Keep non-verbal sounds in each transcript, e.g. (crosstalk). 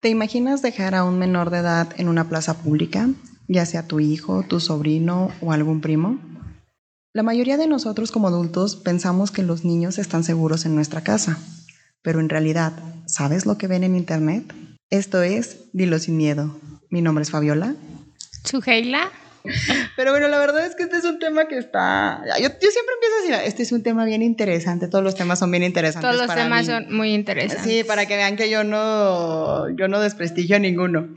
¿Te imaginas dejar a un menor de edad en una plaza pública, ya sea tu hijo, tu sobrino o algún primo? La mayoría de nosotros como adultos pensamos que los niños están seguros en nuestra casa, pero en realidad, ¿sabes lo que ven en Internet? Esto es Dilo sin miedo. Mi nombre es Fabiola. Suheila. Pero bueno, la verdad es que este es un tema que está. Yo, siempre empiezo a decir, este es un tema bien interesante. Todos los temas son bien interesantes. Todos los temas son muy interesantes. Sí, para que vean que yo no, yo no desprestigio a ninguno.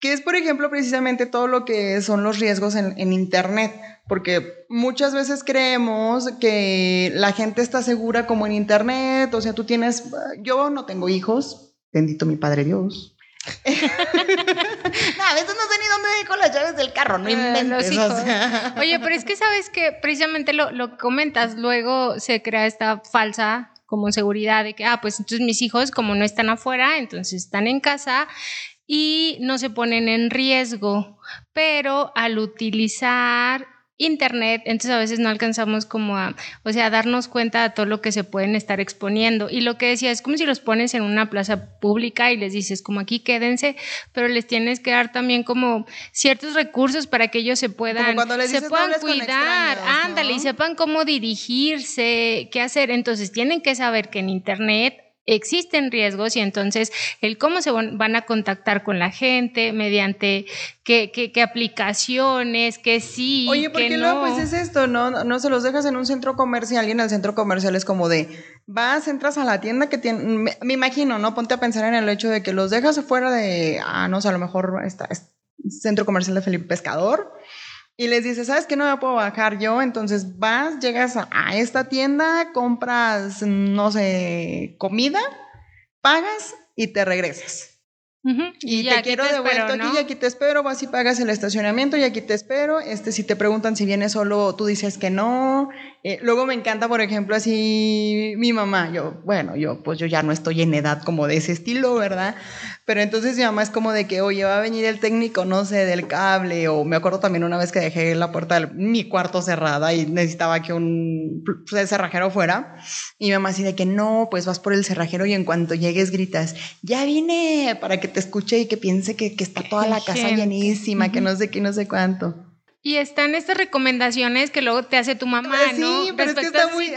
Que es, por ejemplo, precisamente todo lo que son los riesgos en, en Internet. Porque muchas veces creemos que la gente está segura como en Internet. O sea, tú tienes. Yo no tengo hijos. Bendito mi Padre Dios (laughs) no, a veces no sé ni dónde dejo las llaves del carro, no ah, inventes. (laughs) Oye, pero es que sabes que precisamente lo, lo comentas, luego se crea esta falsa como seguridad de que, ah, pues entonces mis hijos como no están afuera, entonces están en casa y no se ponen en riesgo, pero al utilizar internet, entonces a veces no alcanzamos como a, o sea, a darnos cuenta de todo lo que se pueden estar exponiendo. Y lo que decía, es como si los pones en una plaza pública y les dices, como aquí quédense, pero les tienes que dar también como ciertos recursos para que ellos se puedan, se puedan cuidar, ándale, y sepan cómo dirigirse, qué hacer. Entonces tienen que saber que en internet existen riesgos y entonces el cómo se van a contactar con la gente, mediante qué, qué, aplicaciones, qué sí. Oye, porque no. pues es esto, ¿no? No se los dejas en un centro comercial y en el centro comercial es como de, vas, entras a la tienda que tiene, me, imagino, ¿no? Ponte a pensar en el hecho de que los dejas fuera de, ah, no sé, a lo mejor está, centro comercial de Felipe Pescador y les dices, ¿sabes qué? No me puedo bajar yo. Entonces vas, llegas a, esta tienda, compras, no sé, comida, pagas y te regresas. Y, te quiero de vuelta aquí y aquí te espero, vas y pagas el estacionamiento y aquí te espero. Este, si te preguntan si vienes solo, tú dices que no. Eh, luego me encanta, por ejemplo, así mi mamá. Yo, bueno, yo pues yo ya no estoy en edad como de ese estilo, ¿verdad? Pero entonces mi mamá es como de que, oye, va a venir el técnico, no sé, del cable, o me acuerdo también una vez que dejé la puerta de mi cuarto cerrada y necesitaba que un cerrajero fuera. Y mi mamá así de que no, pues vas por el cerrajero y en cuanto llegues gritas, ya vine para que te escuche y que piense que, que está toda la casa llenísima, que no sé qué, no sé cuánto. Y están estas recomendaciones que luego te hace tu mamá, sí, ¿no? Sí, pero es que está muy,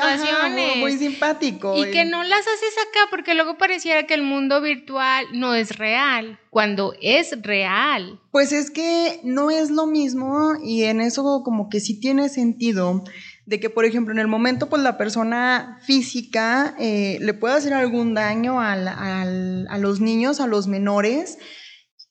muy, simpático. Y que no las haces acá, porque luego pareciera que el mundo virtual no es real, cuando es real. Pues es que no es lo mismo y en eso como que sí tiene sentido de que, por ejemplo, en el momento, pues la persona física eh, le puede hacer algún daño al, al, a los niños, a los menores,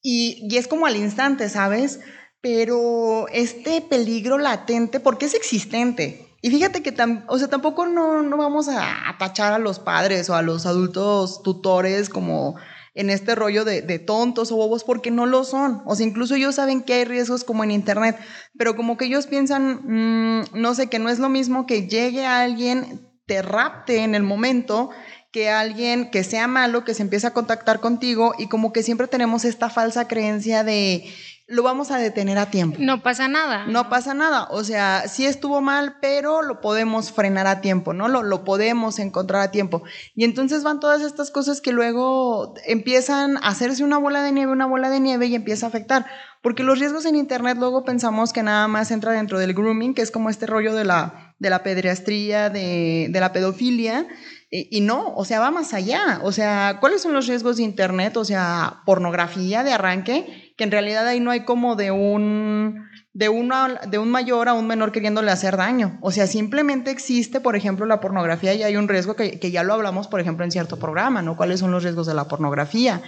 y, y es como al instante, ¿sabes? Pero este peligro latente, porque es existente. Y fíjate que o sea, tampoco no, no vamos a atachar a los padres o a los adultos tutores como en este rollo de, tontos o bobos porque no lo son. O sea, incluso ellos saben que hay riesgos como en Internet, pero como que ellos piensan, mm, no sé, que no es lo mismo que llegue alguien, te rapte en el momento que alguien que sea malo, que se empiece a contactar contigo y como que siempre tenemos esta falsa creencia de lo vamos a detener a tiempo. No pasa nada. No pasa nada. O sea, sí estuvo mal, pero lo podemos frenar a tiempo, ¿no? Lo, lo podemos encontrar a tiempo. Y entonces van todas estas cosas que luego empiezan a hacerse una bola de nieve, una bola de nieve y empieza a afectar. Porque los riesgos en Internet luego pensamos que nada más entra dentro del grooming, que es como este rollo de la, de la pederastría, de, de la pedofilia. Y, y, no, o sea, va más allá. O sea, ¿cuáles son los riesgos de Internet? O sea, pornografía de arranque que en realidad ahí no hay como de un, de, una, de un mayor a un menor queriéndole hacer daño. O sea, simplemente existe, por ejemplo, la pornografía y hay un riesgo que, que ya lo hablamos, por ejemplo, en cierto programa, ¿no? ¿Cuáles son los riesgos de la pornografía?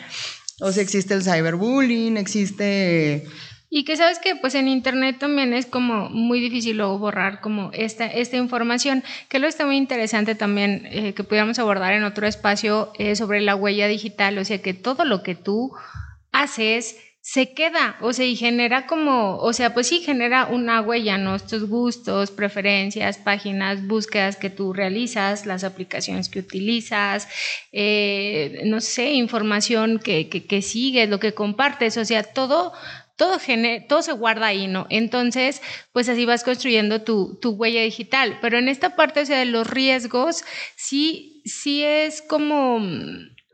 O sea, existe el cyberbullying, existe... Y que sabes que pues en internet también es como muy difícil luego borrar como esta, esta información, que lo está muy interesante también eh, que pudiéramos abordar en otro espacio eh, sobre la huella digital, o sea que todo lo que tú haces se queda, o sea, y genera como, o sea, pues sí genera una huella, ¿no? Estos gustos, preferencias, páginas, búsquedas que tú realizas, las aplicaciones que utilizas, eh, no sé, información que, que, sigues, lo que compartes, o sea, todo, todo, todo se guarda ahí, ¿no? Entonces, pues así vas construyendo tu, tu, huella digital. Pero en esta parte, o sea, de los riesgos, sí, sí es como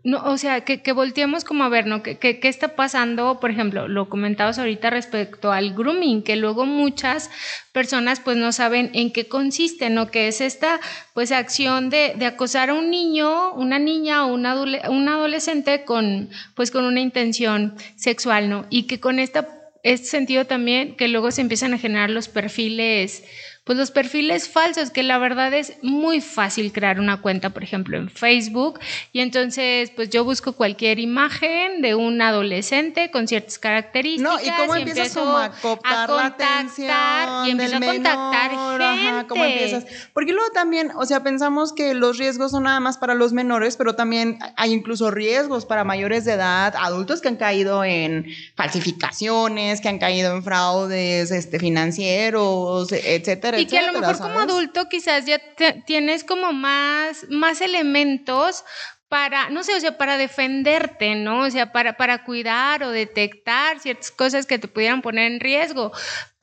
no, o sea, que, que, volteemos como a ver, ¿no? ¿Qué, ¿Qué, está pasando? Por ejemplo, lo comentabas ahorita respecto al grooming, que luego muchas personas pues no saben en qué consiste, ¿no? Que es esta pues acción de, de acosar a un niño, una niña o una un adolescente con pues con una intención sexual, ¿no? Y que con esta, este sentido también que luego se empiezan a generar los perfiles pues los perfiles falsos, que la verdad es muy fácil crear una cuenta, por ejemplo, en Facebook, y entonces pues yo busco cualquier imagen de un adolescente con ciertas características. No, y cómo empiezas como a contactar la atención y empiezo a contactar gente. ¿cómo empiezas? Porque luego también, o sea, pensamos que los riesgos son nada más para los menores, pero también hay incluso riesgos para mayores de edad, adultos que han caído en falsificaciones, que han caído en fraudes este, financieros, etcétera y que a lo mejor como adulto quizás ya tienes como más, más elementos para, no sé, o sea, para defenderte, ¿no? O sea, para, para cuidar o detectar ciertas cosas que te pudieran poner en riesgo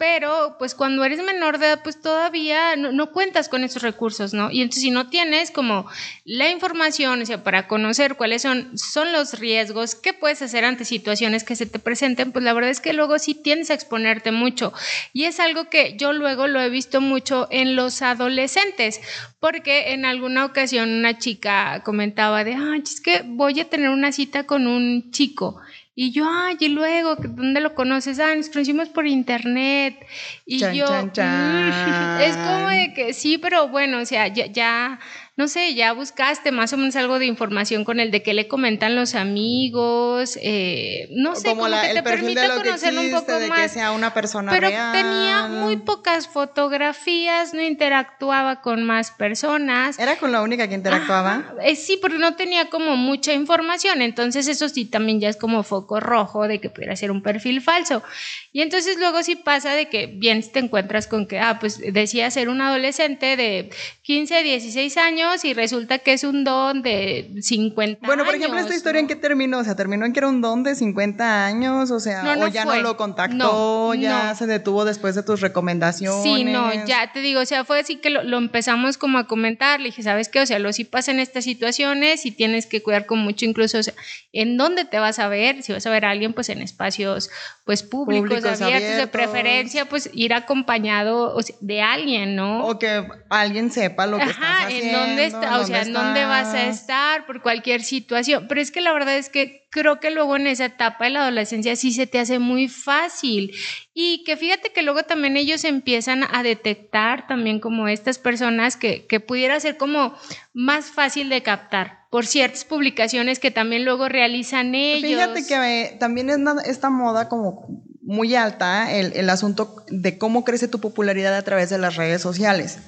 pero pues cuando eres menor de edad, pues todavía no, cuentas con esos recursos, ¿no? Y entonces si no tienes como la información, o sea, para conocer cuáles son, son los riesgos, qué puedes hacer ante situaciones que se te presenten, pues la verdad es que luego sí tienes a exponerte mucho. Y es algo que yo luego lo he visto mucho en los adolescentes, porque en alguna ocasión una chica comentaba de, ay, es que voy a tener una cita con un chico. Y yo, ay, y luego, ¿dónde lo conoces? Ah, nos conocimos por internet. Y yo, mm, (laughs) es como de que sí, pero bueno, o sea, ya, ya no sé, ya buscaste más o menos algo de información con el de qué le comentan los amigos, eh, no sé, como, que te permite conocer un poco de más. Que sea una persona pero tenía muy pocas fotografías, no interactuaba con más personas. ¿Era con la única que interactuaba? Eh, sí, porque no tenía como mucha información, entonces eso sí también ya es como foco rojo de que pudiera ser un perfil falso. Y entonces luego sí pasa de que bien te encuentras con que, ah, pues decía ser un adolescente de 15, 16 años, y resulta que es un don de 50 Bueno, por ejemplo, esta historia en qué terminó, o sea, terminó en que era un don de 50 años, o sea, o ya no lo contactó, ya se detuvo después de tus recomendaciones. Sí, no, ya te digo, o sea, fue así que lo, empezamos como a comentar, le dije, ¿sabes qué? O sea, lo sí pasa en estas situaciones y tienes que cuidar con mucho incluso, o sea, en dónde te vas a ver, si vas a ver a alguien, pues en espacios pues públicos, abiertos, de preferencia, pues ir acompañado de alguien, ¿no? O que alguien sepa lo que estás haciendo dónde está, o sea, dónde vas a estar por cualquier situación. Pero es que la verdad es que creo que luego en esa etapa de la adolescencia sí se te hace muy fácil. Y que fíjate que luego también ellos empiezan a detectar también como estas personas que, que pudiera ser como más fácil de captar por ciertas publicaciones que también luego realizan ellos. Fíjate que eh, también es esta moda como muy alta el, el asunto de cómo crece tu popularidad a través de las redes sociales.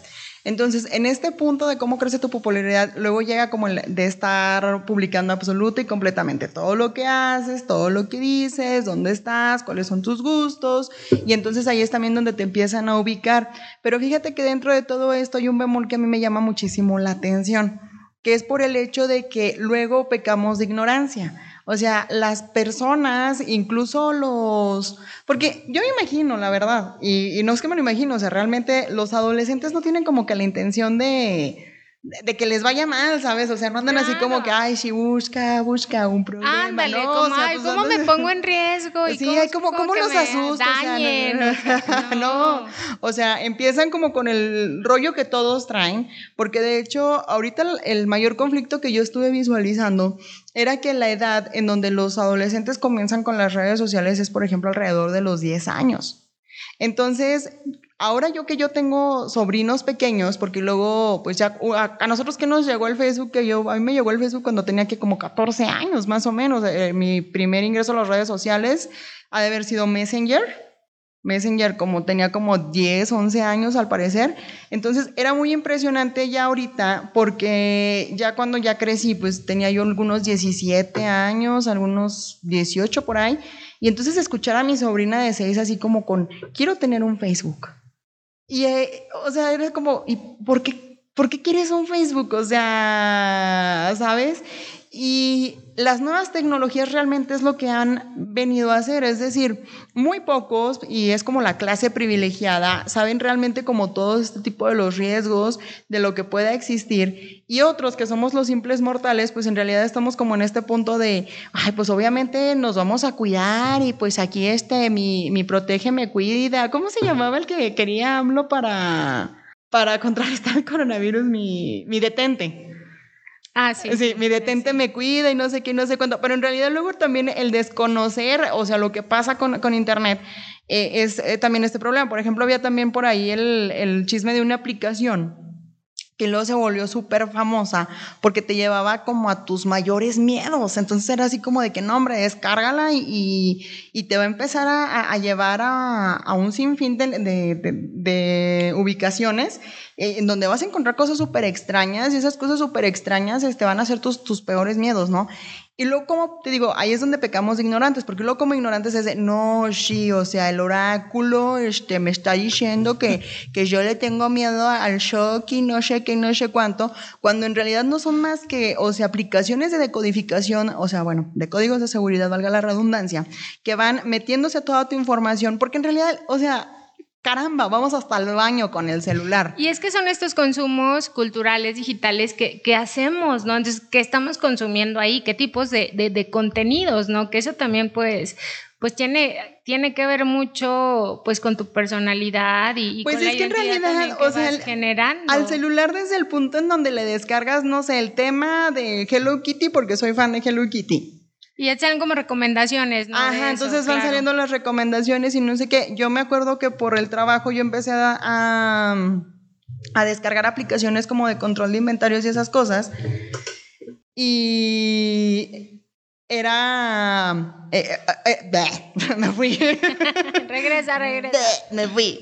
Entonces, en este punto de cómo crece tu popularidad, luego llega como de estar publicando absoluta y completamente todo lo que haces, todo lo que dices, dónde estás, cuáles son tus gustos, y entonces ahí es también donde te empiezan a ubicar. Pero fíjate que dentro de todo esto hay un bemol que a mí me llama muchísimo la atención, que es por el hecho de que luego pecamos de ignorancia. O sea, las personas, incluso los... Porque yo me imagino, la verdad, y, y no es que me lo imagino, o sea, realmente los adolescentes no tienen como que la intención de de que les vaya mal, ¿sabes? O sea, no andan así como que, ay, si busca, busca un problema. Ándale, como, ay, pues, ¿cómo me pongo en riesgo? (laughs) Y sí, cómo, como, ¿cómo, los asusta? (laughs) no, o sea, empiezan como con el rollo que todos traen, porque de hecho, ahorita el mayor conflicto que yo estuve visualizando era que la edad en donde los adolescentes comienzan con las redes sociales es, por ejemplo, alrededor de los 10 años. Entonces, ahora yo que yo tengo sobrinos pequeños, porque luego, pues ya, a, nosotros que nos llegó el Facebook, que yo, a mí me llegó el Facebook cuando tenía que como 14 años, más o menos. Eh, mi primer ingreso a las redes sociales ha de haber sido Messenger. Messenger como tenía como 10, 11 años al parecer. Entonces era muy impresionante ya ahorita porque ya cuando ya crecí, pues tenía yo algunos 17 años, algunos 18 por ahí. Y entonces escuchar a mi sobrina de 6 así como con, quiero tener un Facebook. Y, eh, o sea, era como, ¿y por qué, por qué quieres un Facebook? O sea, ¿sabes? Y las nuevas tecnologías realmente es lo que han venido a hacer, es decir, muy pocos, y es como la clase privilegiada, saben realmente como todo este tipo de los riesgos, de lo que pueda existir, y otros que somos los simples mortales, pues en realidad estamos como en este punto de, ay, pues obviamente nos vamos a cuidar, y pues aquí este, mi, mi protege me cuida, ¿cómo se llamaba el que quería hablo para, para contrarrestar el coronavirus? Mi, mi detente. Ah, sí. Sí, mi detente me cuida y no sé qué, no sé cuánto. Pero en realidad luego también el desconocer, o sea, lo que pasa con, con Internet eh, es eh, también este problema. Por ejemplo, había también por ahí el, el chisme de una aplicación que luego se volvió súper famosa porque te llevaba como a tus mayores miedos. Entonces era así como de que no, hombre, descárgala y, y, te va a empezar a, llevar a, a, un sinfín de, de, de, de ubicaciones eh, en donde vas a encontrar cosas súper extrañas y esas cosas súper extrañas te este, van a ser tus, tus peores miedos, ¿no? Y luego, como te digo, ahí es donde pecamos de ignorantes, porque luego como ignorantes es de, no, sí, o sea, el oráculo este, me está diciendo que, que yo le tengo miedo al shock y no sé qué, no sé cuánto, cuando en realidad no son más que, o sea, aplicaciones de decodificación, o sea, bueno, de códigos de seguridad, valga la redundancia, que van metiéndose toda tu información, porque en realidad, o sea, caramba, vamos hasta el baño con el celular. Y es que son estos consumos culturales, digitales que, que hacemos, ¿no? Entonces, ¿qué estamos consumiendo ahí? ¿Qué tipos de, de, de contenidos, ¿no? Que eso también, pues, pues tiene, tiene que ver mucho pues con tu personalidad y, y pues con es la que en realidad que o sea, generando. al celular desde el punto en donde le descargas no sé el tema de Hello Kitty porque soy fan de Hello Kitty y ya salen como recomendaciones, ¿no? Ajá, entonces van claro. saliendo las recomendaciones y no sé qué. Yo me acuerdo que por el trabajo yo empecé a, a, a descargar aplicaciones como de control de inventarios y esas cosas. Y era... Eh, eh, eh, (laughs) me fui. (laughs) regresa, regresa. me fui.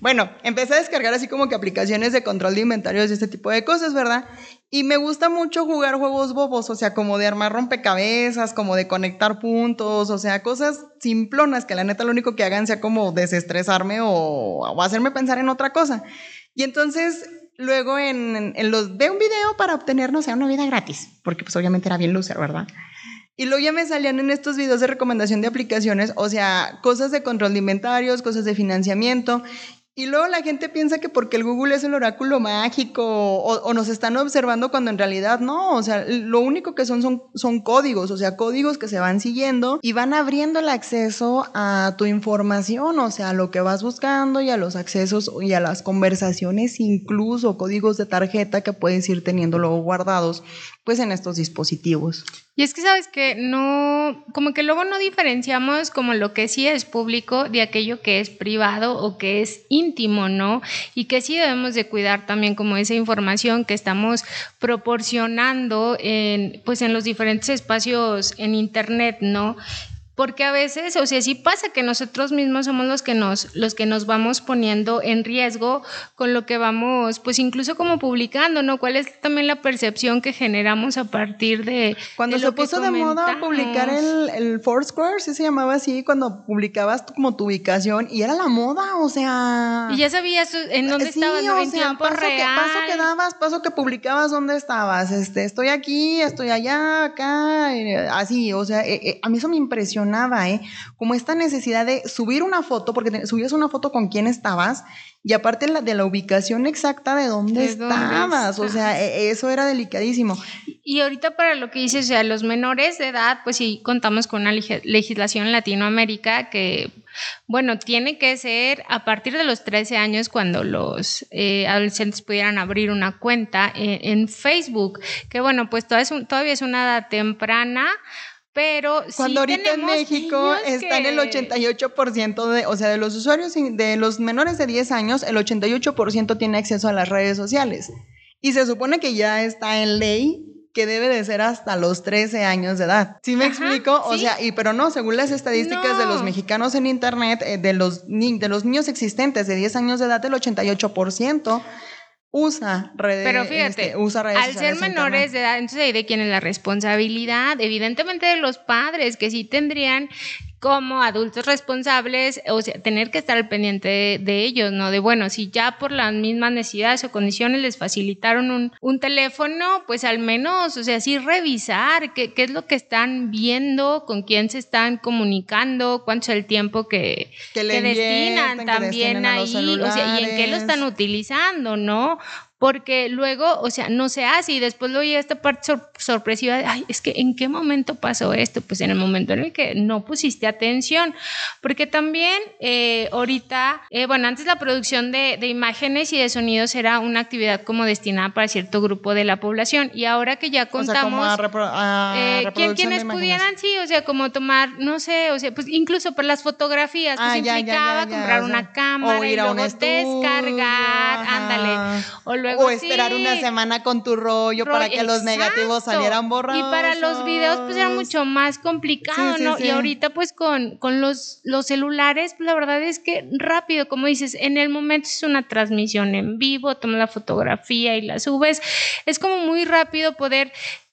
Bueno, empecé a descargar así como que aplicaciones de control de inventarios y este tipo de cosas, ¿verdad? Y me gusta mucho jugar juegos bobos, o sea, como de armar rompecabezas, como de conectar puntos, o sea, cosas simplonas que la neta lo único que hagan sea como desestresarme o, o hacerme pensar en otra cosa. Y entonces luego en, en, los veo un video para obtener, no sé, una vida gratis, porque pues obviamente era bien loser, ¿verdad? Y luego ya me salían en estos videos de recomendación de aplicaciones, o sea, cosas de control de inventarios, cosas de financiamiento. Y luego la gente piensa que porque el Google es el oráculo mágico o, o, nos están observando cuando en realidad no, o sea, lo único que son, son son códigos, o sea, códigos que se van siguiendo y van abriendo el acceso a tu información, o sea, a lo que vas buscando y a los accesos y a las conversaciones, incluso códigos de tarjeta que puedes ir teniendo luego guardados, pues en estos dispositivos. Y es que sabes que no, como que luego no diferenciamos como lo que sí es público de aquello que es privado o que es íntimo, ¿no? Y que sí debemos de cuidar también como esa información que estamos proporcionando en, pues en los diferentes espacios en internet, ¿no? Porque a veces, o sea, sí pasa que nosotros mismos somos los que nos, los que nos vamos poniendo en riesgo con lo que vamos, pues incluso como publicando, ¿no? ¿Cuál es también la percepción que generamos a partir de cuando de se puso de moda publicar el, el Foursquare, sí se llamaba así, cuando publicabas como tu ubicación y era la moda, o sea. Y ya sabías en dónde sí, estabas, ¿no? o en sea, tiempo paso real. Que, paso que dabas, paso que publicabas dónde estabas, este, estoy aquí, estoy allá, acá, eh, así, o sea, eh, eh, a mí eso me impresiona ¿eh? Como esta necesidad de subir una foto, porque subías una foto con quién estabas y aparte la, de la ubicación exacta de dónde ¿De estabas, dónde o sea, e, eso era delicadísimo. Y ahorita para lo que dices, o sea, los menores de edad, pues sí contamos con una legislación en Latinoamérica que bueno, tiene que ser a partir de los 13 años cuando los eh, adolescentes pudieran abrir una cuenta en, en Facebook, que bueno, pues todavía es, un, todavía es una edad temprana, pero cuando sí ahorita en México está que... en el 88% de, o sea, de los usuarios de los menores de 10 años, el 88% tiene acceso a las redes sociales. Y se supone que ya está en ley que debe de ser hasta los 13 años de edad. ¿Sí me Ajá, explico? O ¿sí? sea, y pero no, según las estadísticas no. de los mexicanos en internet, eh, de los ni de los niños existentes de 10 años de edad, el 88% usa redes pero fíjate este, usa redes al ser menores de edad entonces ahí de quién es la responsabilidad evidentemente de los padres que sí tendrían como adultos responsables, o sea, tener que estar al pendiente de, ellos, ¿no? De bueno, si ya por las mismas necesidades o condiciones les facilitaron un, un teléfono, pues al menos, o sea, sí revisar qué, qué, es lo que están viendo, con quién se están comunicando, cuánto es el tiempo que, que, destinan también ahí, o sea, y en qué lo están utilizando, ¿no? Porque luego, o sea, no se hace y después lo oye esta parte sorpresiva de, ay, es que en qué momento pasó esto, pues en el momento en el que no pusiste atención, porque también eh, ahorita, eh, bueno, antes la producción de, de, imágenes y de sonidos era una actividad como destinada para cierto grupo de la población y ahora que ya contamos, o sea, eh, quienes pudieran, sí, o sea, como tomar, no sé, o sea, pues incluso por las fotografías, pues ah, implicaba comprar una cámara y luego descargar, ándale, o luego o esperar una semana con tu rollo para que los negativos salieran borrados. Y para los videos pues era mucho más complicado, ¿no? Y ahorita pues con, con los, los celulares, pues la verdad es que rápido, como dices, en el momento es una transmisión en vivo, tomas la fotografía y la subes. Es como muy rápido poder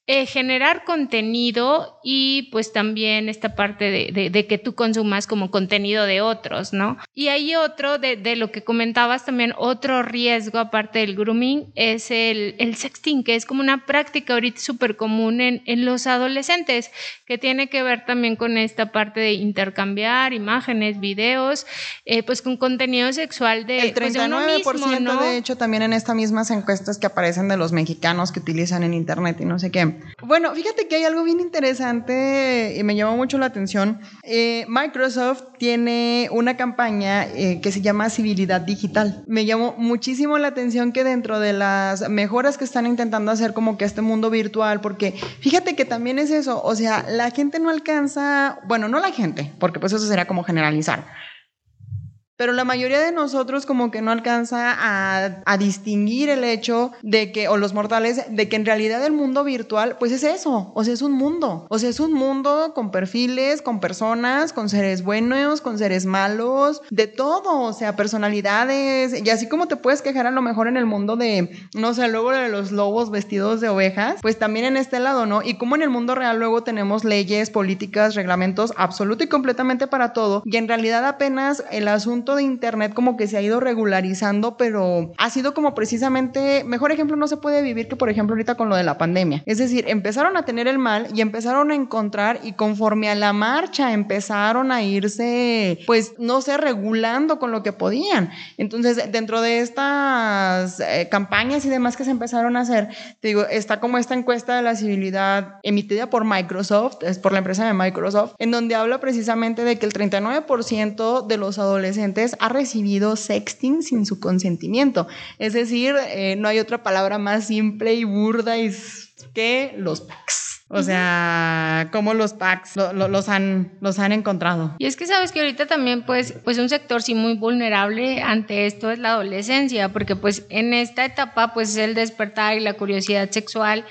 eh, generar contenido y pues también esta parte de, de, que tú consumas como contenido de otros, ¿no? Y hay otro, de, de, lo que comentabas también, otro riesgo aparte del grooming es el, el sexting, que es como una práctica ahorita súper común en, en, los adolescentes, que tiene que ver también con esta parte de intercambiar imágenes, videos, eh, pues con contenido sexual de... El 39% pues de, ¿no? de hecho también en estas mismas encuestas que aparecen de los mexicanos que utilizan en internet y no sé qué bueno, fíjate que hay algo bien interesante y me llamó mucho la atención. Eh, Microsoft tiene una campaña eh, que se llama Civilidad Digital. Me llamó muchísimo la atención que dentro de las mejoras que están intentando hacer como que este mundo virtual, porque fíjate que también es eso, o sea, la gente no alcanza, bueno, no la gente, porque pues eso sería como generalizar pero la mayoría de nosotros como que no alcanza a, distinguir el hecho de que, o los mortales, de que en realidad el mundo virtual, pues es eso, o sea, es un mundo, o sea, es un mundo con perfiles, con personas, con seres buenos, con seres malos, de todo, o sea, personalidades, y así como te puedes quejar a lo mejor en el mundo de, no sé, luego de los lobos vestidos de ovejas, pues también en este lado, ¿no? Y como en el mundo real luego tenemos leyes, políticas, reglamentos, absoluto y completamente para todo, y en realidad apenas el asunto de Internet como que se ha ido regularizando, pero ha sido como precisamente, mejor ejemplo no se puede vivir que por ejemplo ahorita con lo de la pandemia. Es decir, empezaron a tener el mal y empezaron a encontrar y conforme a la marcha empezaron a irse, pues no sé, regulando con lo que podían. Entonces, dentro de estas eh, campañas y demás que se empezaron a hacer, te digo, está como esta encuesta de la civilidad emitida por Microsoft, es por la empresa de Microsoft, en donde habla precisamente de que el 39% de los adolescentes ha recibido sexting sin su consentimiento. Es decir, eh, no hay otra palabra más simple y burda que los packs. O sea, cómo los packs los, han, los han encontrado. Y es que sabes que ahorita también, pues, pues un sector sí muy vulnerable ante esto es la adolescencia, porque pues en esta etapa, pues es el despertar y la curiosidad sexual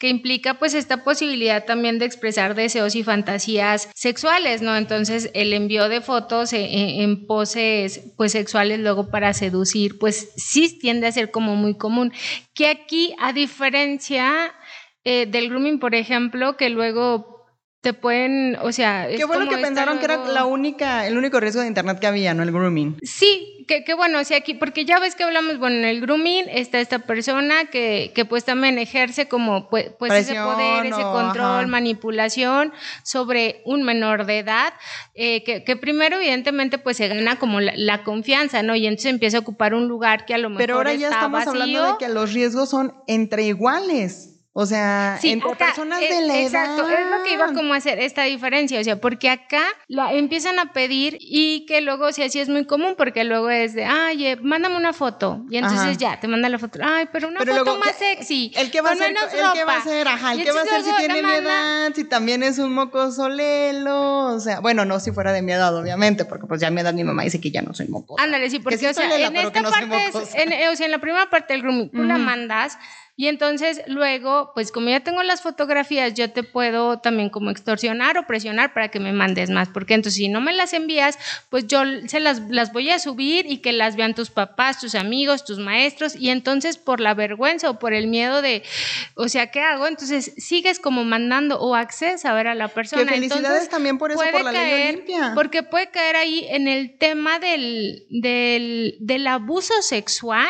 que implica pues esta posibilidad también de expresar deseos y fantasías sexuales, ¿no? Entonces el envío de fotos en, poses pues sexuales luego para seducir pues sí tiende a ser como muy común, que aquí a diferencia eh, del grooming, por ejemplo, que luego te pueden, o sea... Qué bueno que pensaron que era la única, el único riesgo de internet que había, ¿no? El grooming. Sí, que, bueno, o sea, aquí, porque ya ves que hablamos, bueno, en el grooming está esta persona que, que pues también ejerce como pues, pues ese poder, ese control, manipulación sobre un menor de edad, eh, que, que, primero evidentemente pues se gana como la, confianza, ¿no? Y entonces empieza a ocupar un lugar que a lo mejor Pero ahora ya estamos hablando de que los riesgos son entre iguales. O sea, entre personas de la exacto, edad. es lo que iba como a hacer esta diferencia, o sea, porque acá la empiezan a pedir y que luego, o sea, sí es muy común porque luego es de, ay, eh, mándame una foto y entonces ya, te manda la foto, ay, pero una foto más sexy, el que va a hacer, el que va a hacer, ajá, el que va a hacer si tiene mi edad, si también es un mocoso lelo, o sea, bueno, no si fuera de mi edad, obviamente, porque pues ya mi edad mi mamá dice que ya no soy mocoso. Ándale, sí, porque o sea, en esta parte, en, o sea, en la primera parte del grooming, tú la mandas Y entonces luego, pues como ya tengo las fotografías, yo te puedo también como extorsionar o presionar para que me mandes más, porque entonces si no me las envías, pues yo se las, las voy a subir y que las vean tus papás, tus amigos, tus maestros, y entonces por la vergüenza o por el miedo de, o sea, ¿qué hago? Entonces sigues como mandando o acceso a ver a la persona. Que felicidades también por eso, por la ley Olimpia. Porque puede caer ahí en el tema del, del, del abuso sexual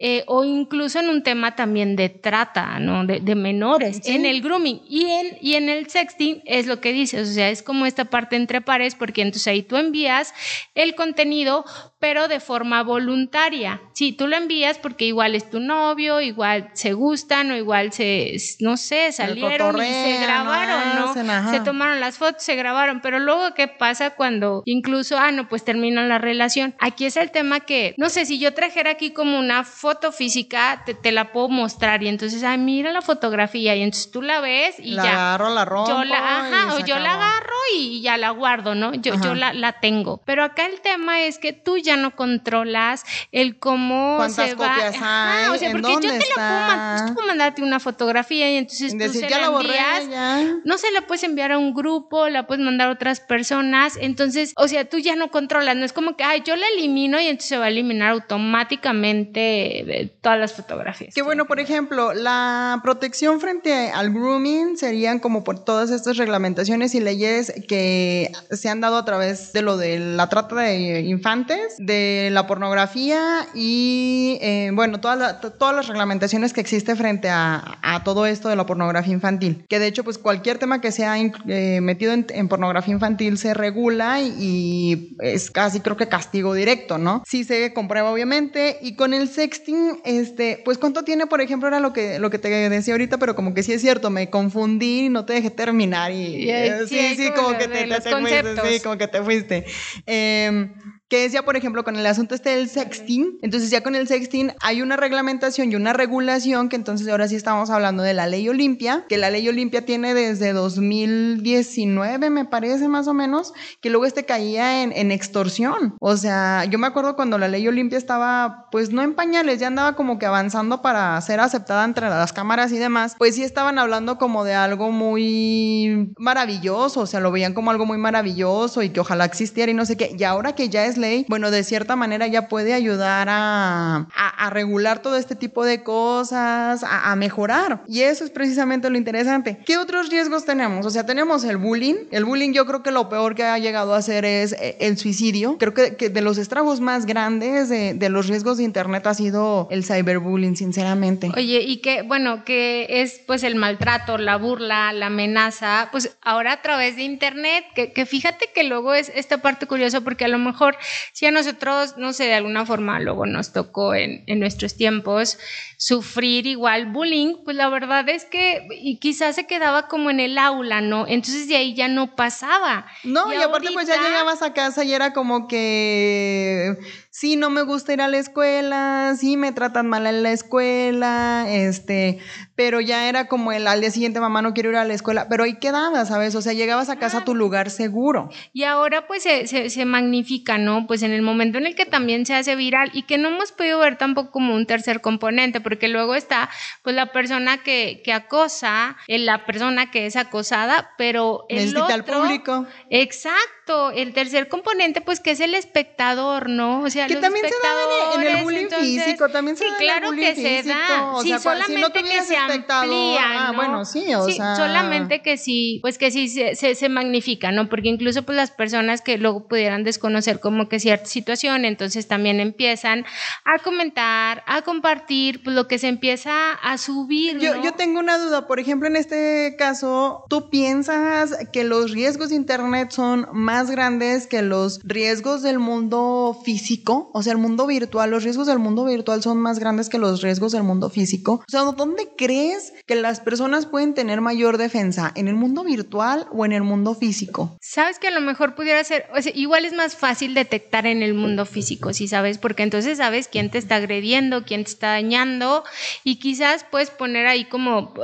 eh, o incluso en un tema también de trata, ¿no? De, menores, en el grooming. Y en, y en el sexting es lo que dices, o sea, es como esta parte entre pares, porque entonces ahí tú envías el contenido, pero de forma voluntaria. Sí, tú lo envías porque igual es tu novio, igual se gustan o igual se, no sé, salieron y se grabaron, ¿no? Se tomaron las fotos, se grabaron, pero luego, ¿qué pasa cuando incluso, ah, no, pues terminan la relación? Aquí es el tema que, no sé, si yo trajera aquí como una foto física, te, la puedo mostrar y entonces, ay, mira la fotografía y entonces tú la ves y la ya. agarro, la rompo. Yo la, ajá, o yo la agarro y ya la guardo, ¿no? Yo, yo la, la tengo. Pero acá el tema es que tú ya ya no controlas el cómo se va. Hay? o sea, porque yo te la puedo, mandarte una fotografía y entonces tú se la, envías. no se la puedes enviar a un grupo, la puedes mandar a otras personas. Entonces, o sea, tú ya no controlas. No es como que, ay, yo la elimino y entonces se va a eliminar automáticamente todas las fotografías. Que bueno, por ejemplo, la protección frente al grooming serían como por todas estas reglamentaciones y leyes que se han dado a través de lo de la trata de infantes de la pornografía y, eh, bueno, todas todas las reglamentaciones que existe frente a, a, todo esto de la pornografía infantil. Que de hecho, pues cualquier tema que sea eh, metido en, pornografía infantil se regula y, es casi creo que castigo directo, ¿no? Sí se comprueba, obviamente. Y con el sexting, este, pues cuánto tiene, por ejemplo, era lo que, lo que te decía ahorita, pero como que sí es cierto, me confundí y no te dejé terminar y... Eh, sí, sí, como, que te, te, fuiste, sí, como que te fuiste. Eh, que es ya, por ejemplo, con el asunto este del sexting, entonces ya con el sexting hay una reglamentación y una regulación que entonces ahora sí estamos hablando de la ley Olimpia, que la ley Olimpia tiene desde 2019, me parece más o menos, que luego este caía en, en extorsión. O sea, yo me acuerdo cuando la ley Olimpia estaba, pues no en pañales, ya andaba como que avanzando para ser aceptada entre las cámaras y demás, pues sí estaban hablando como de algo muy maravilloso, o sea, lo veían como algo muy maravilloso y que ojalá existiera y no sé qué. Y ahora que ya es ley, bueno, de cierta manera ya puede ayudar a, regular todo este tipo de cosas, a, mejorar. Y eso es precisamente lo interesante. ¿Qué otros riesgos tenemos? O sea, tenemos el bullying. El bullying yo creo que lo peor que ha llegado a ser es eh, el suicidio. Creo que, de los estragos más grandes de, de, los riesgos de Internet ha sido el cyberbullying, sinceramente. Oye, y que, bueno, que es pues el maltrato, la burla, la amenaza, pues ahora a través de Internet, que, que fíjate que luego es esta parte curiosa porque a lo mejor si a nosotros, no sé, de alguna forma luego nos tocó en, en nuestros tiempos sufrir igual bullying, pues la verdad es que y quizás se quedaba como en el aula, ¿no? Entonces de ahí ya no pasaba. No, y, y aparte pues ya llegabas a casa y era como que sí, no me gusta ir a la escuela, sí, me tratan mal en la escuela, este, pero ya era como el al día siguiente, mamá, no quiero ir a la escuela, pero ahí quedabas, ¿sabes? O sea, llegabas a casa a tu lugar seguro. Y ahora pues se, se, se, magnifica, ¿no? Pues en el momento en el que también se hace viral y que no hemos podido ver tampoco como un tercer componente, porque luego está pues la persona que, que acosa, la persona que es acosada, pero el otro... al público. Exacto, el tercer componente pues que es el espectador, ¿no? O sea, que también se da en, el bullying físico, también se sí, da claro el bullying que físico. se da. O sí, sea, solamente si no que se amplía, Ah, bueno, sí, o sí, sea. solamente que sí, pues que sí se, se, se, magnifica, ¿no? Porque incluso pues las personas que luego pudieran desconocer como que cierta situación, entonces también empiezan a comentar, a compartir, pues lo que se empieza a subir, ¿no? Yo, yo tengo una duda, por ejemplo, en este caso, ¿tú piensas que los riesgos de Internet son más grandes que los riesgos del mundo físico? O sea, el mundo virtual, los riesgos del mundo virtual son más grandes que los riesgos del mundo físico. O sea, ¿dónde crees que las personas pueden tener mayor defensa? ¿En el mundo virtual o en el mundo físico? Sabes que a lo mejor pudiera ser, o sea, igual es más fácil detectar en el mundo físico, ¿sí sabes? Porque entonces sabes quién te está agrediendo, quién te está dañando y quizás puedes poner ahí como,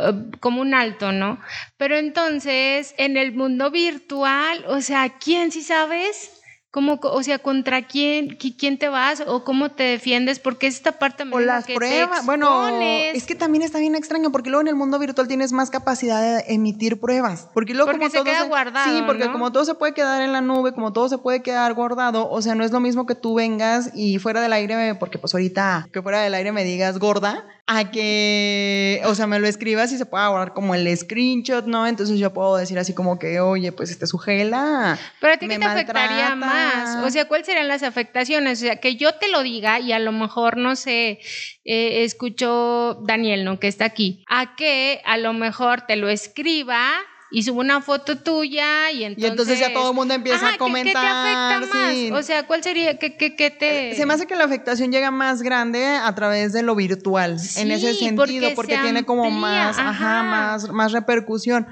como un alto, ¿no? Pero entonces, en el mundo virtual, o sea, ¿quién sí sabes? ¿Cómo, o sea, contra quién, quién te vas o cómo te defiendes? Porque es esta parte o las pruebas. bueno, es que también está bien extraño porque luego en el mundo virtual tienes más capacidad de emitir pruebas. Porque luego como se todo queda guardado. Sí, porque como todo se puede quedar en la nube, como todo se puede quedar guardado, o sea, no es lo mismo que tú vengas y fuera del aire, porque pues ahorita que fuera del aire me digas gorda, a que, o sea, me lo escribas y se pueda guardar como el screenshot, ¿no? Entonces yo puedo decir así como que, oye, pues este sujela. Pero a ti qué te afectaría más. O sea, ¿cuáles serían las afectaciones? O sea, que yo te lo diga y a lo mejor, no sé, eh, escucho Daniel, ¿no? Que está aquí. A que a lo mejor te lo escriba y subo una foto tuya y entonces... Y entonces ya todo el mundo empieza a comentar. ¿qué, te afecta más? O sea, ¿cuál sería, qué, qué, qué, te...? Se me hace que la afectación llega más grande a través de lo virtual, en ese sentido, porque, tiene como más, ajá. más, más repercusión.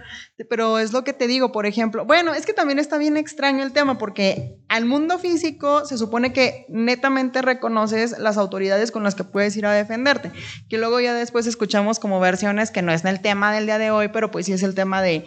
Pero es lo que te digo, por ejemplo, bueno, es que también está bien extraño el tema, porque al mundo físico se supone que netamente reconoces las autoridades con las que puedes ir a defenderte, que luego ya después escuchamos como versiones que no es el tema del día de hoy, pero pues sí es el tema de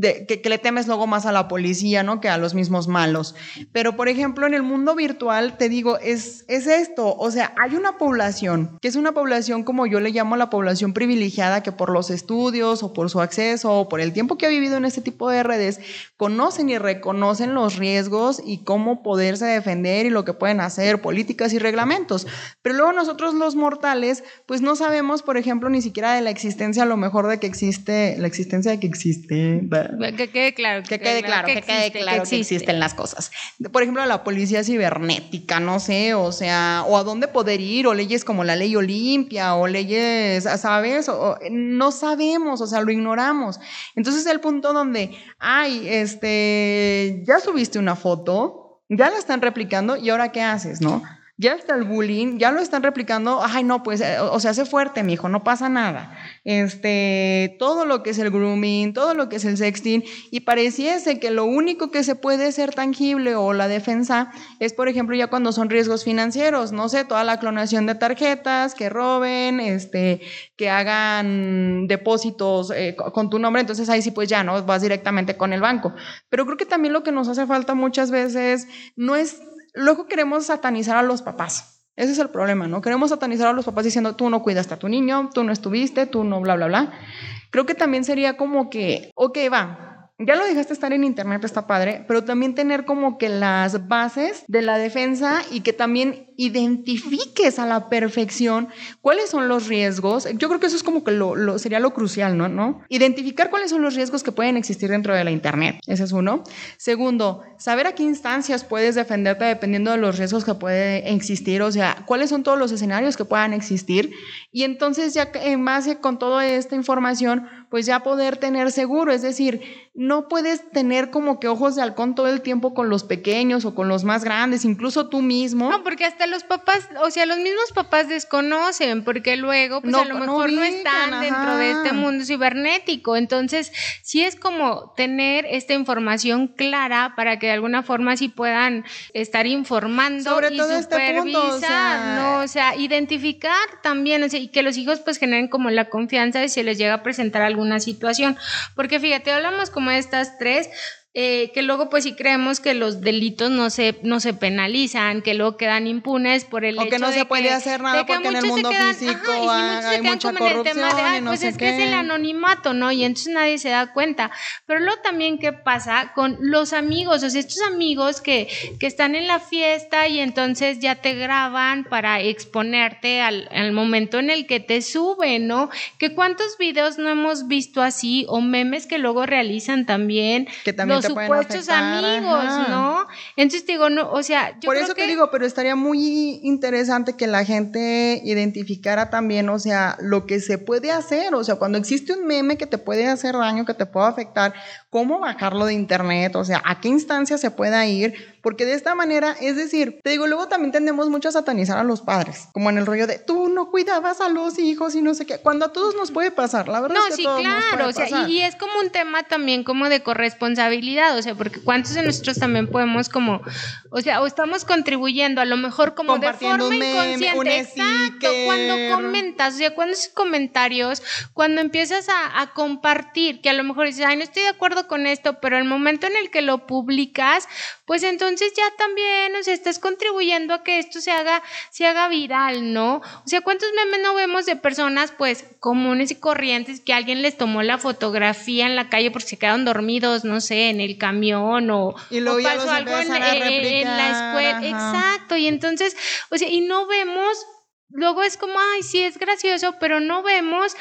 que, le temes luego más a la policía, ¿no? Que a los mismos malos. Pero, por ejemplo, en el mundo virtual, te digo, es, es esto, o sea, hay una población, que es una población como yo le llamo la población privilegiada, que por los estudios o por su acceso o por el tiempo que ha vivido en este tipo de redes, conocen y reconocen los riesgos y cómo poderse defender y lo que pueden hacer, políticas y reglamentos. Pero luego nosotros los mortales, pues no sabemos, por ejemplo, ni siquiera de la existencia, a lo mejor de que existe, la existencia de que existe, (laughs) que quede claro. Que, quede claro, que, quede claro que, existen las cosas. Por ejemplo, la policía cibernética, no sé, o sea, o a dónde poder ir, o leyes como la ley Olimpia, o leyes, ¿sabes? O, no sabemos, o sea, lo ignoramos. Entonces, el punto donde, ay, este, ya subiste una foto, ya la están replicando, ¿y ahora qué haces, no? Ya está el bullying, ya lo están replicando, ay no, pues, eh, o sea, hace fuerte, mi hijo, no pasa nada. Este, todo lo que es el grooming, todo lo que es el sexting, y pareciese que lo único que se puede ser tangible o la defensa es, por ejemplo, ya cuando son riesgos financieros, no sé, toda la clonación de tarjetas, que roben, este, que hagan depósitos eh, con tu nombre, entonces ahí sí pues ya, ¿no? Vas directamente con el banco. Pero creo que también lo que nos hace falta muchas veces no es Luego queremos satanizar a los papás. Ese es el problema, ¿no? Queremos satanizar a los papás diciendo, tú no cuidaste a tu niño, tú no estuviste, tú no, bla, bla, bla. Creo que también sería como que, ok, va, ya lo dejaste estar en internet, está padre, pero también tener como que las bases de la defensa y que también identifiques a la perfección cuáles son los riesgos. Yo creo que eso es como que lo, sería lo crucial, ¿no? ¿no? Identificar cuáles son los riesgos que pueden existir dentro de la internet. Ese es uno. Segundo, saber a qué instancias puedes defenderte dependiendo de los riesgos que pueden existir, o sea, cuáles son todos los escenarios que puedan existir. Y entonces ya en base con toda esta información, pues ya poder tener seguro, es decir, no puedes tener como que ojos de halcón todo el tiempo con los pequeños o con los más grandes, incluso tú mismo. No, porque hasta los papás, o sea, los mismos papás desconocen, porque luego, pues a lo mejor no, están dentro de este mundo cibernético. Entonces, sí es como tener esta información clara para que de alguna forma sí puedan estar informando Sobre y todo supervisar, este punto, o sea, ¿no? O sea, identificar también, o sea, y que los hijos pues generen como la confianza de si les llega a presentar algo una situación. Porque fíjate, hablamos como de estas tres, eh, que luego pues sí creemos que los delitos no se, no se penalizan, que luego quedan impunes por el o hecho que no de se puede hacer nada porque en el mundo físico hay, mucha corrupción y no pues es qué. que es el anonimato, ¿no? Y entonces nadie se da cuenta. Pero luego también qué pasa con los amigos, o sea, estos amigos que, que están en la fiesta y entonces ya te graban para exponerte al, al momento en el que te suben, ¿no? Que cuántos videos no hemos visto así o memes que luego realizan también. Que también los supuestos amigos, ¿no? Entonces digo, no, o sea, yo Por creo eso que... te digo, pero estaría muy interesante que la gente identificara también, o sea, lo que se puede hacer, o sea, cuando existe un meme que te puede hacer daño, que te puede afectar, cómo bajarlo de internet, o sea, a qué instancia se pueda ir, porque de esta manera, es decir, te digo, luego también tendemos mucho a satanizar a los padres, como en el rollo de tú no cuidabas a los hijos y no sé qué, cuando a todos nos puede pasar, la verdad No, es que sí, todos nos claro, puede o sea, pasar. y, y es como un tema también como de corresponsabilidad, o sea, porque cuántos de nosotros también podemos como, o sea, o estamos contribuyendo a lo mejor como de forma meme, inconsciente, exacto, cuando comentas, o sea, cuando esos comentarios, cuando empiezas a, a compartir, que a lo mejor dices, ay, no estoy de acuerdo con esto, pero el momento en el que lo publicas, pues entonces ya también, o sea, estás contribuyendo a que esto se haga, se haga viral, ¿no? O sea, ¿cuántos memes no vemos de personas, pues, comunes y corrientes que alguien les tomó la fotografía en la calle porque se quedaron dormidos, no sé, en el camión o, y luego pasó algo en, en, la escuela? Exacto, y entonces, o sea, y no vemos luego es como, ay, sí, es gracioso, pero no vemos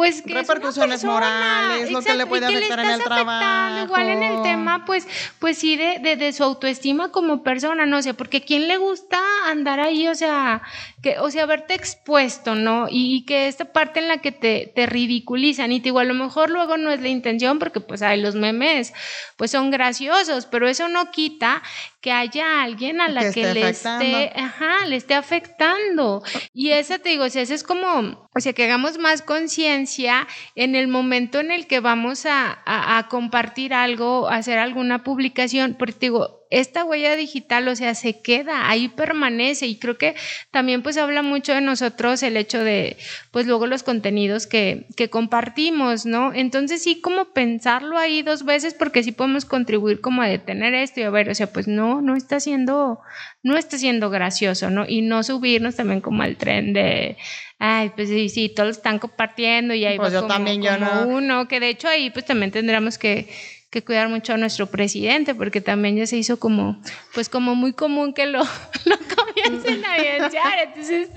pues que repercusiones morales, lo que le puede afectar en el trabajo. Igual en el tema, pues, pues sí, de, de, de, su autoestima como persona, no sé, porque quién le gusta andar ahí, o sea, que, o sea, verte expuesto, ¿no? Y, que esta parte en la que te, te ridiculizan, y te digo, a lo mejor luego no es la intención, porque pues hay los memes, pues son graciosos, pero eso no quita que haya alguien a la que, le esté, ajá, le esté afectando. Y esa te digo, o sea, eso es como, o sea, que hagamos más conciencia en el momento en el que vamos a, a, a compartir algo, hacer alguna publicación, porque te digo, esta huella digital, o sea, se queda, ahí permanece y creo que también pues habla mucho de nosotros el hecho de, pues luego los contenidos que, que compartimos, ¿no? Entonces sí como pensarlo ahí dos veces porque sí podemos contribuir como a detener esto y a ver, o sea, pues no, no está siendo, no está siendo gracioso, ¿no? Y no subirnos también como al tren de, ay, pues sí, sí, todos están compartiendo y ahí pues yo también, yo no. uno, que de hecho ahí pues también tendríamos que que cuidar mucho a nuestro presidente, porque también ya se hizo como, pues como muy común que lo, (laughs) lo comiencen a evidenciar. Entonces,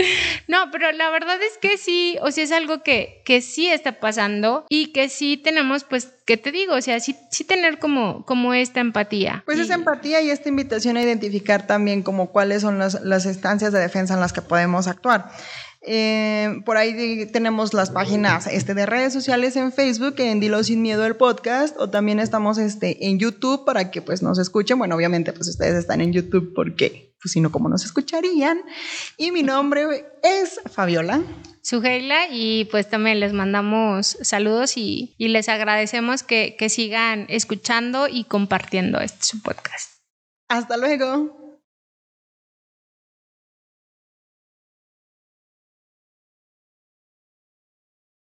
no, pero la verdad es que sí, o sea, es algo que, que sí está pasando y que sí tenemos, pues, ¿qué te digo? O sea, sí, sí tener como, como esta empatía. Pues esa empatía y esta invitación a identificar también como cuáles son las, las estancias de defensa en las que podemos actuar. Eh, por ahí tenemos las páginas este, de redes sociales en Facebook, en Dilo Sin Miedo el podcast, o también estamos este, en YouTube para que pues nos escuchen. Bueno, obviamente pues ustedes están en YouTube porque pues si no, ¿cómo nos escucharían? Y mi nombre es Fabiola. Sugeila y pues también les mandamos saludos y, y les agradecemos que, que sigan escuchando y compartiendo este podcast. Hasta luego.